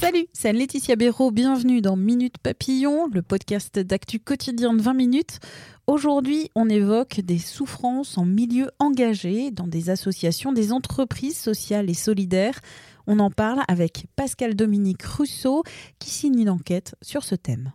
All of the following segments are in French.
Salut, c'est Anne-Laetitia Béraud. Bienvenue dans Minute Papillon, le podcast d'actu quotidien de 20 minutes. Aujourd'hui, on évoque des souffrances en milieu engagé dans des associations, des entreprises sociales et solidaires. On en parle avec Pascal Dominique Rousseau qui signe une enquête sur ce thème.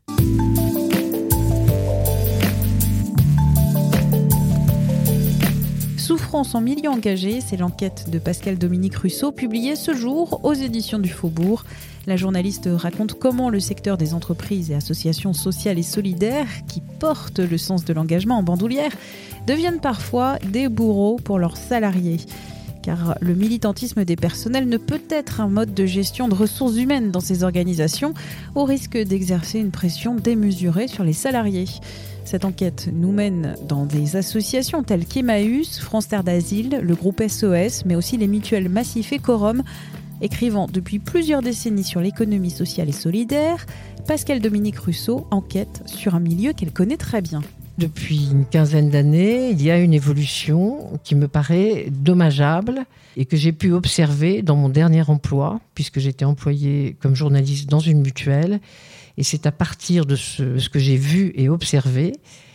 Souffrance en milieu engagé, c'est l'enquête de Pascal Dominique Rousseau publiée ce jour aux éditions du Faubourg. La journaliste raconte comment le secteur des entreprises et associations sociales et solidaires, qui portent le sens de l'engagement en bandoulière, deviennent parfois des bourreaux pour leurs salariés. Car le militantisme des personnels ne peut être un mode de gestion de ressources humaines dans ces organisations, au risque d'exercer une pression démesurée sur les salariés. Cette enquête nous mène dans des associations telles qu'Emmaüs, France Terre d'Asile, le groupe SOS, mais aussi les mutuelles Massif et Corum. Écrivant depuis plusieurs décennies sur l'économie sociale et solidaire, Pascal Dominique Rousseau enquête sur un milieu qu'elle connaît très bien. Depuis une quinzaine d'années, il y a une évolution qui me paraît dommageable et que j'ai pu observer dans mon dernier emploi, puisque j'étais employé comme journaliste dans une mutuelle et c'est à partir de ce, que j'ai vu et observé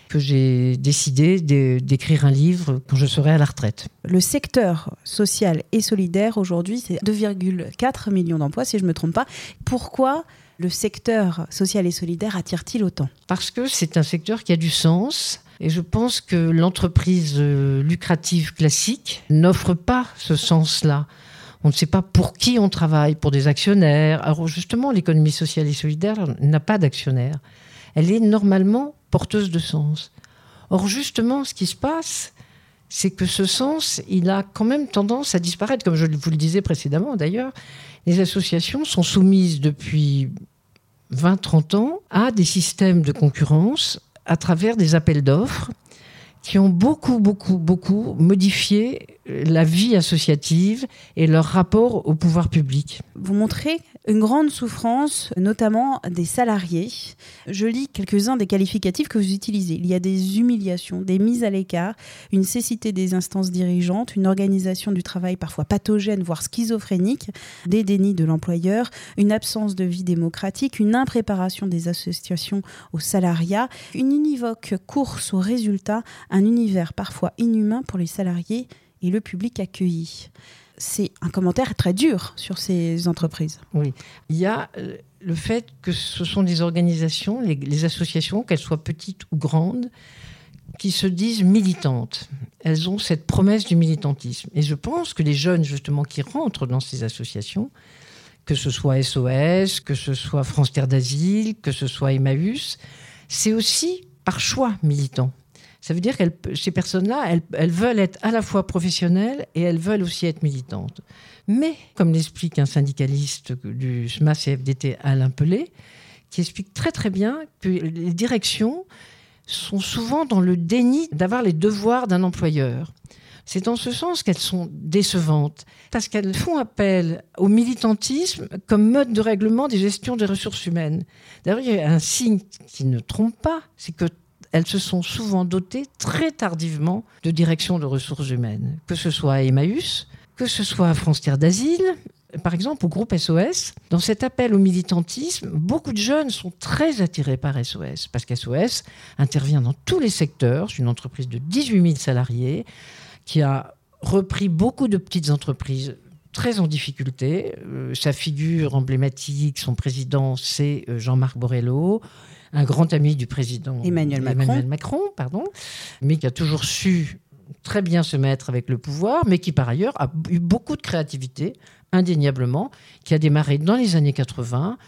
que j'ai décidé d'écrire un livre quand je serai à la retraite. Le secteur social et solidaire aujourd'hui, c'est 2,4 millions d'emplois, si je ne me trompe pas. Pourquoi le secteur social et solidaire attire-t-il autant Parce que c'est un secteur qui a du sens. Et je pense que l'entreprise euh, lucrative classique n'offre pas ce sens-là. On ne sait pas pour qui on travaille, pour des actionnaires. Alors justement, l'économie sociale et solidaire n'a pas d'actionnaires. Elle est normalement porteuse de sens. Or justement, ce qui se passe, c'est que ce sens, il a quand même tendance à disparaître. Comme je vous le disais précédemment d'ailleurs, les associations sont soumises depuis 20-30 ans à des systèmes de concurrence à travers des appels d'offres qui ont beaucoup, beaucoup, beaucoup modifié la vie associative et leur rapport au pouvoir public. Vous montrez une grande souffrance, notamment des salariés. Je lis quelques-uns des qualificatifs que vous utilisez. Il y a des humiliations, des mises à l'écart, une cécité des instances dirigeantes, une organisation du travail parfois pathogène, voire schizophrénique, des dénis de l'employeur, une absence de vie démocratique, une impréparation des associations au salariat, une univoque course aux résultats, un univers parfois inhumain pour les salariés et le public accueilli. C'est un commentaire très dur sur ces entreprises. Oui, il y a euh, le fait que ce sont des organisations, les, associations, qu'elles soient petites ou grandes, qui se disent militantes. Elles ont cette promesse du militantisme. Et je pense que les jeunes, justement, qui rentrent dans ces associations, que ce soit SOS, que ce soit France Terre d'Asile, que ce soit Emmaüs, c'est aussi par choix militant. Ça veut dire que ces personnes-là, elles, veulent être à la fois professionnelles et elles veulent aussi être militantes. Mais, comme l'explique un syndicaliste du SMAS CFDT, Alain Pelé, qui explique très très bien que les directions sont souvent dans le déni d'avoir les devoirs d'un employeur. C'est en ce sens qu'elles sont décevantes, parce qu'elles font appel au militantisme comme mode de règlement des gestions des ressources humaines. D'ailleurs, il y a un signe qui ne trompe pas, c'est que elles se sont souvent dotées très tardivement de direction de ressources humaines, que ce soit à Emmaüs, que ce soit à France Terre d'Asile, par exemple au groupe SOS. Dans cet appel au militantisme, beaucoup de jeunes sont très attirés par SOS, parce qu'SOS intervient dans tous les secteurs. C'est une entreprise de 18 000 salariés qui a repris beaucoup de petites entreprises très en difficulté. Euh, sa figure emblématique, son président, c'est euh, Jean-Marc Borrello un grand ami du président Emmanuel Macron. Macron, pardon, mais qui a toujours su très bien se mettre avec le pouvoir, mais qui par ailleurs a eu beaucoup de créativité, indéniablement, qui a démarré dans les années 80,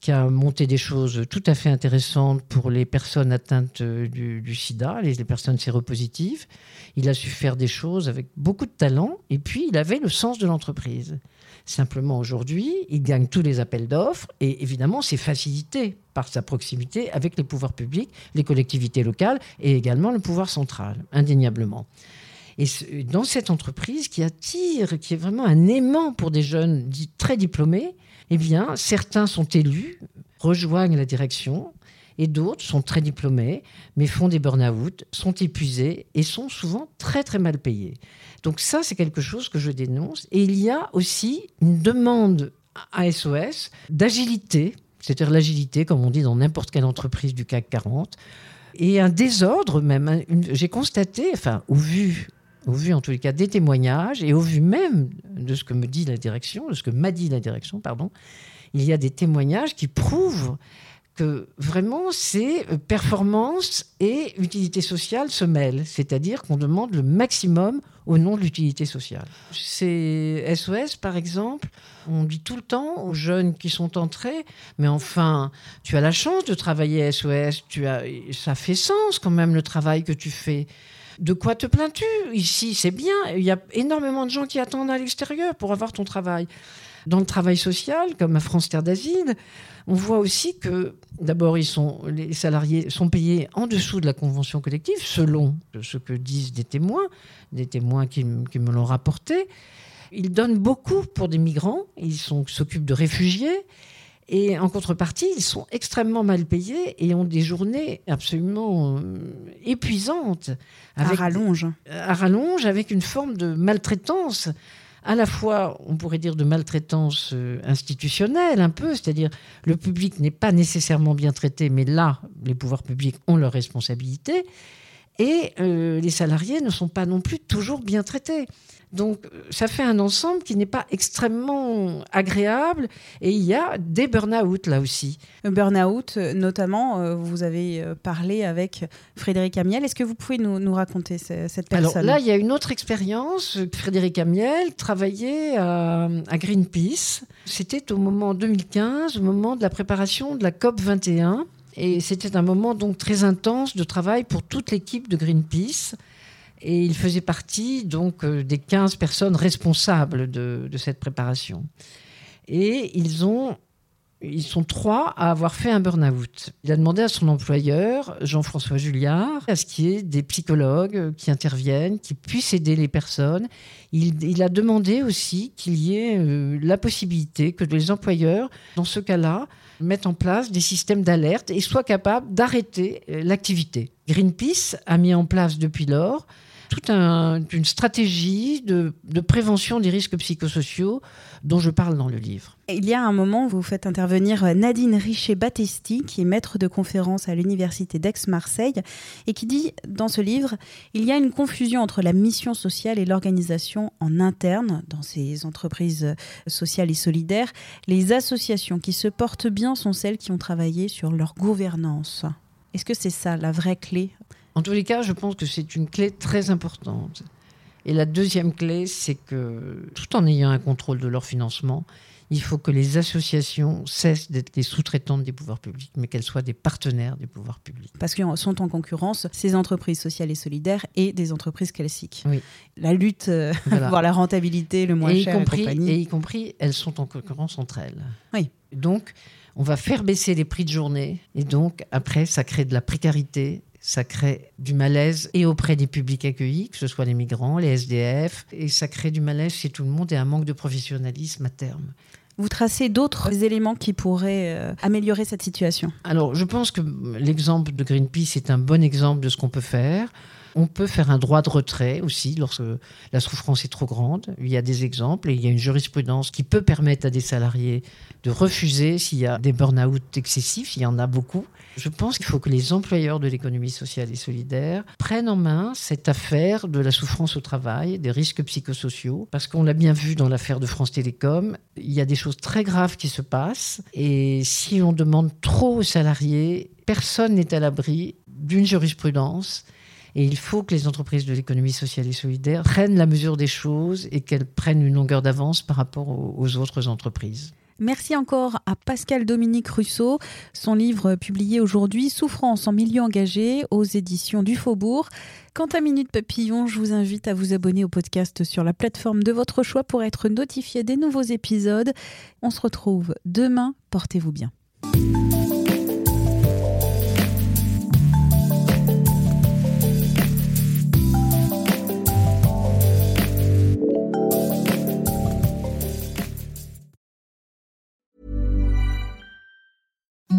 qui a monté des choses tout à fait intéressantes pour les personnes atteintes du, sida, les, les, personnes séropositives. Il a su faire des choses avec beaucoup de talent et puis il avait le sens de l'entreprise. Simplement aujourd'hui, il gagne tous les appels d'offres et évidemment c'est facilité par sa proximité avec les pouvoirs publics, les collectivités locales et également le pouvoir central, indéniablement. Et dans cette entreprise qui attire, qui est vraiment un aimant pour des jeunes très diplômés, eh bien, certains sont élus, rejoignent la direction, et d'autres sont très diplômés, mais font des burn-out, sont épuisés et sont souvent très très mal payés. Donc ça, c'est quelque chose que je dénonce. Et il y a aussi une demande à SOS d'agilité, c'est-à-dire l'agilité, comme on dit dans n'importe quelle entreprise du CAC 40, et un désordre même. J'ai constaté, enfin, au vu au vu en tous les cas des témoignages et au vu même de ce que me dit la direction, de ce que m'a dit la direction, pardon, il y a des témoignages qui prouvent que vraiment c'est euh, performance et utilité sociale se mêlent, c'est-à-dire qu'on demande le maximum au nom de l'utilité sociale. C'est SOS par exemple, on dit tout le temps aux jeunes qui sont entrés, mais enfin, tu as la chance de travailler SOS, tu as, ça fait sens quand même le travail que tu fais. De quoi te plains-tu Ici, c'est bien. Il y a énormément de gens qui attendent à l'extérieur pour avoir ton travail. Dans le travail social, comme à France Terre d'Asile, on voit aussi que, d'abord, les salariés sont payés en dessous de la convention collective, selon ce que disent des témoins, des témoins qui, qui me l'ont rapporté. Ils donnent beaucoup pour des migrants, ils s'occupent de réfugiés. Et en contrepartie, ils sont extrêmement mal payés et ont des journées absolument euh, épuisantes. Avec, à rallonge. À rallonge, avec une forme de maltraitance à la fois, on pourrait dire, de maltraitance euh, institutionnelle, un peu, c'est-à-dire le public n'est pas nécessairement bien traité, mais là, les pouvoirs publics ont leurs responsabilités, et euh, les salariés ne sont pas non plus toujours bien traités. Donc ça fait un ensemble qui n'est pas extrêmement agréable et il y a des burn-out là aussi. Burn-out, notamment, euh, vous avez euh, parlé avec Frédéric Amiel. Est-ce que vous pouvez nous, raconter cette personne? Alors là, il y a une autre expérience. Frédéric Amiel travaillait à, à Greenpeace. C'était au moment 2015, au moment de la préparation de la COP 21. Et c'était un moment donc très intense de travail pour toute l'équipe de Greenpeace. Et il faisait partie donc euh, des 15 personnes responsables de, cette préparation. Et ils ont ils sont trois à avoir fait un burn-out. Il a demandé à son employeur, Jean-François Julliard, à ce qu'il y ait des psychologues qui interviennent, qui puissent aider les personnes. Il, a demandé aussi qu'il y ait euh, la possibilité que les employeurs, dans ce cas-là, mettent en place des systèmes d'alerte et soient capables d'arrêter euh, l'activité. Greenpeace a mis en place depuis lors toute une stratégie de, prévention des risques psychosociaux dont je parle dans le livre. Il y a un moment vous faites intervenir Nadine Richer-Battesti, qui est maître de conférence à l'Université d'Aix-Marseille, et qui dit dans ce livre Il y a une confusion entre la mission sociale et l'organisation en interne dans ces entreprises sociales et solidaires. Les associations qui se portent bien sont celles qui ont travaillé sur leur gouvernance. Est-ce que c'est ça la vraie clé? En tous les cas, je pense que c'est une clé très importante. Et la deuxième clé, c'est que tout en ayant un contrôle de leur financement, il faut que les associations cessent d'être des sous-traitantes des pouvoirs publics, mais qu'elles soient des partenaires des pouvoirs publics. Parce qu'elles sont en concurrence ces entreprises sociales et solidaires et des entreprises classiques. Oui. La lutte euh, pour la rentabilité, le moins cher y compris, et. Et y compris, elles sont en concurrence entre elles. Oui. Donc, on va faire baisser les prix de journée, et donc, après, ça crée de la précarité, ça crée du malaise et auprès des publics accueillis, que ce soit les migrants, les SDF, et ça crée du malaise chez tout le monde et un manque de professionnalisme à terme. Vous tracez d'autres éléments qui pourraient euh, améliorer cette situation? Alors, je pense que l'exemple de Greenpeace est un bon exemple de ce qu'on peut faire. On peut faire un droit de retrait aussi lorsque la souffrance est trop grande. Il y a des exemples et il y a une jurisprudence qui peut permettre à des salariés de refuser s'il y a des burn-out excessifs, il y en a beaucoup. Je pense qu'il faut que les employeurs de l'économie sociale et solidaire prennent en main cette affaire de la souffrance au travail, des risques psychosociaux, parce qu'on l'a bien vu dans l'affaire de France Télécom, il y a des choses très graves qui se passent et si on demande trop aux salariés, personne n'est à l'abri d'une jurisprudence et il faut que les entreprises de l'économie sociale et solidaire prennent la mesure des choses et qu'elles prennent une longueur d'avance par rapport aux autres entreprises. Merci encore à Pascal Dominique Russo. Son livre publié aujourd'hui, Souffrance en milieu engagé, aux éditions du Faubourg. Quant à Minute Papillon, je vous invite à vous abonner au podcast sur la plateforme de votre choix pour être notifié des nouveaux épisodes. On se retrouve demain. Portez-vous bien.